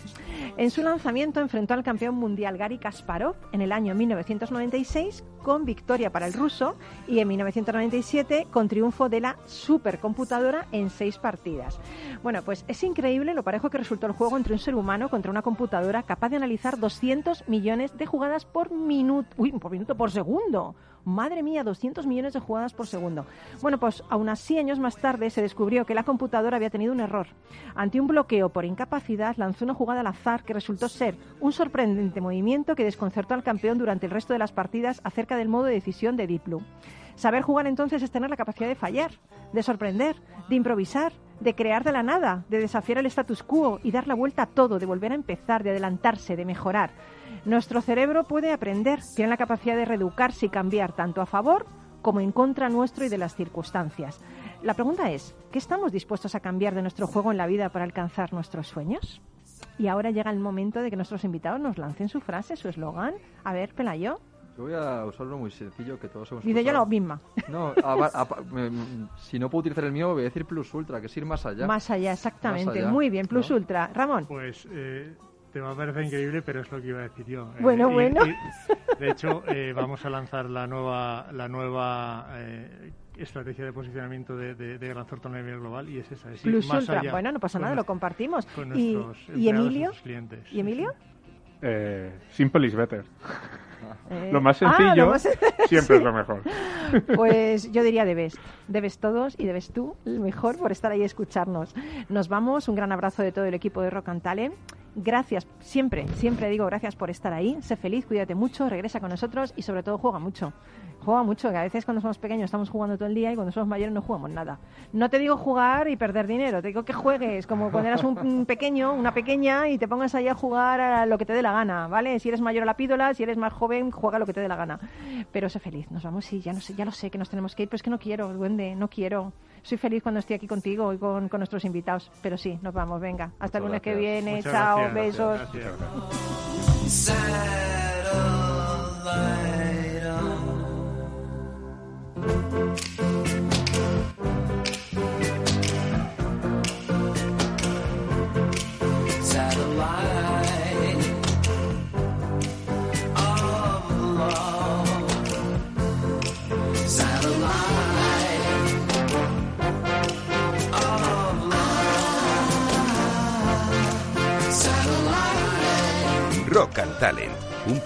En su lanzamiento enfrentó al campeón mundial Gary Kasparov en el año 1996 con victoria para el ruso y en 1997 con triunfo de la supercomputadora en seis partidas. Bueno, pues es increíble lo parejo que resultó el juego entre un ser humano contra una computadora capaz de analizar 200 millones de jugadas por minuto, uy, por minuto, por segundo. Madre mía, 200 millones de jugadas por segundo. Bueno, pues aún así, años más tarde, se descubrió que la computadora había tenido un error. Ante un bloqueo por incapacidad, lanzó una jugada al azar que resultó ser un sorprendente movimiento que desconcertó al campeón durante el resto de las partidas acerca del modo de decisión de Deep Blue. Saber jugar entonces es tener la capacidad de fallar, de sorprender, de improvisar, de crear de la nada, de desafiar el status quo y dar la vuelta a todo, de volver a empezar, de adelantarse, de mejorar. Nuestro cerebro puede aprender, tiene la capacidad de reeducarse y cambiar tanto a favor como en contra nuestro y de las circunstancias. La pregunta es, ¿qué estamos dispuestos a cambiar de nuestro juego en la vida para alcanzar nuestros sueños? Y ahora llega el momento de que nuestros invitados nos lancen su frase, su eslogan. A ver, Pelayo. Yo voy a usar uno muy sencillo que todos hemos Dice yo lo misma. No, si no puedo utilizar el mío, voy a decir plus ultra, que es ir más allá. Más allá, exactamente. Muy bien, plus ultra. Ramón. Pues eh, te va a parecer increíble, pero es lo que iba a decir yo. Eh, bueno, bueno. de hecho, eh, vamos a lanzar la nueva, la nueva eh, estrategia de posicionamiento de, de, de Gran Thornton a nivel global y es esa. Es Plus más Ultra. Allá bueno, no pasa nada, lo compartimos. ¿Y, ¿Y Emilio? ¿Y Emilio? simple is better. Lo más ah, sencillo siempre es lo mejor. Pues yo diría debes. Debes todos y debes tú el mejor por estar ahí y escucharnos. Nos vamos. Un gran abrazo de todo el equipo de Rock and Talent gracias, siempre, siempre digo gracias por estar ahí. Sé feliz, cuídate mucho, regresa con nosotros y sobre todo juega mucho. Juega mucho, que a veces cuando somos pequeños estamos jugando todo el día y cuando somos mayores no jugamos nada. No te digo jugar y perder dinero, te digo que juegues como cuando eras un pequeño, una pequeña y te pongas ahí a jugar a lo que te dé la gana, ¿vale? Si eres mayor a la pídola, si eres más joven, juega lo que te dé la gana. Pero sé feliz, nos vamos y ya no sé, ya lo sé que nos tenemos que ir, pero es que no quiero, duende, no quiero soy feliz cuando estoy aquí contigo y con, con nuestros invitados. Pero sí, nos vamos, venga. Hasta el lunes que viene. Chao, besos.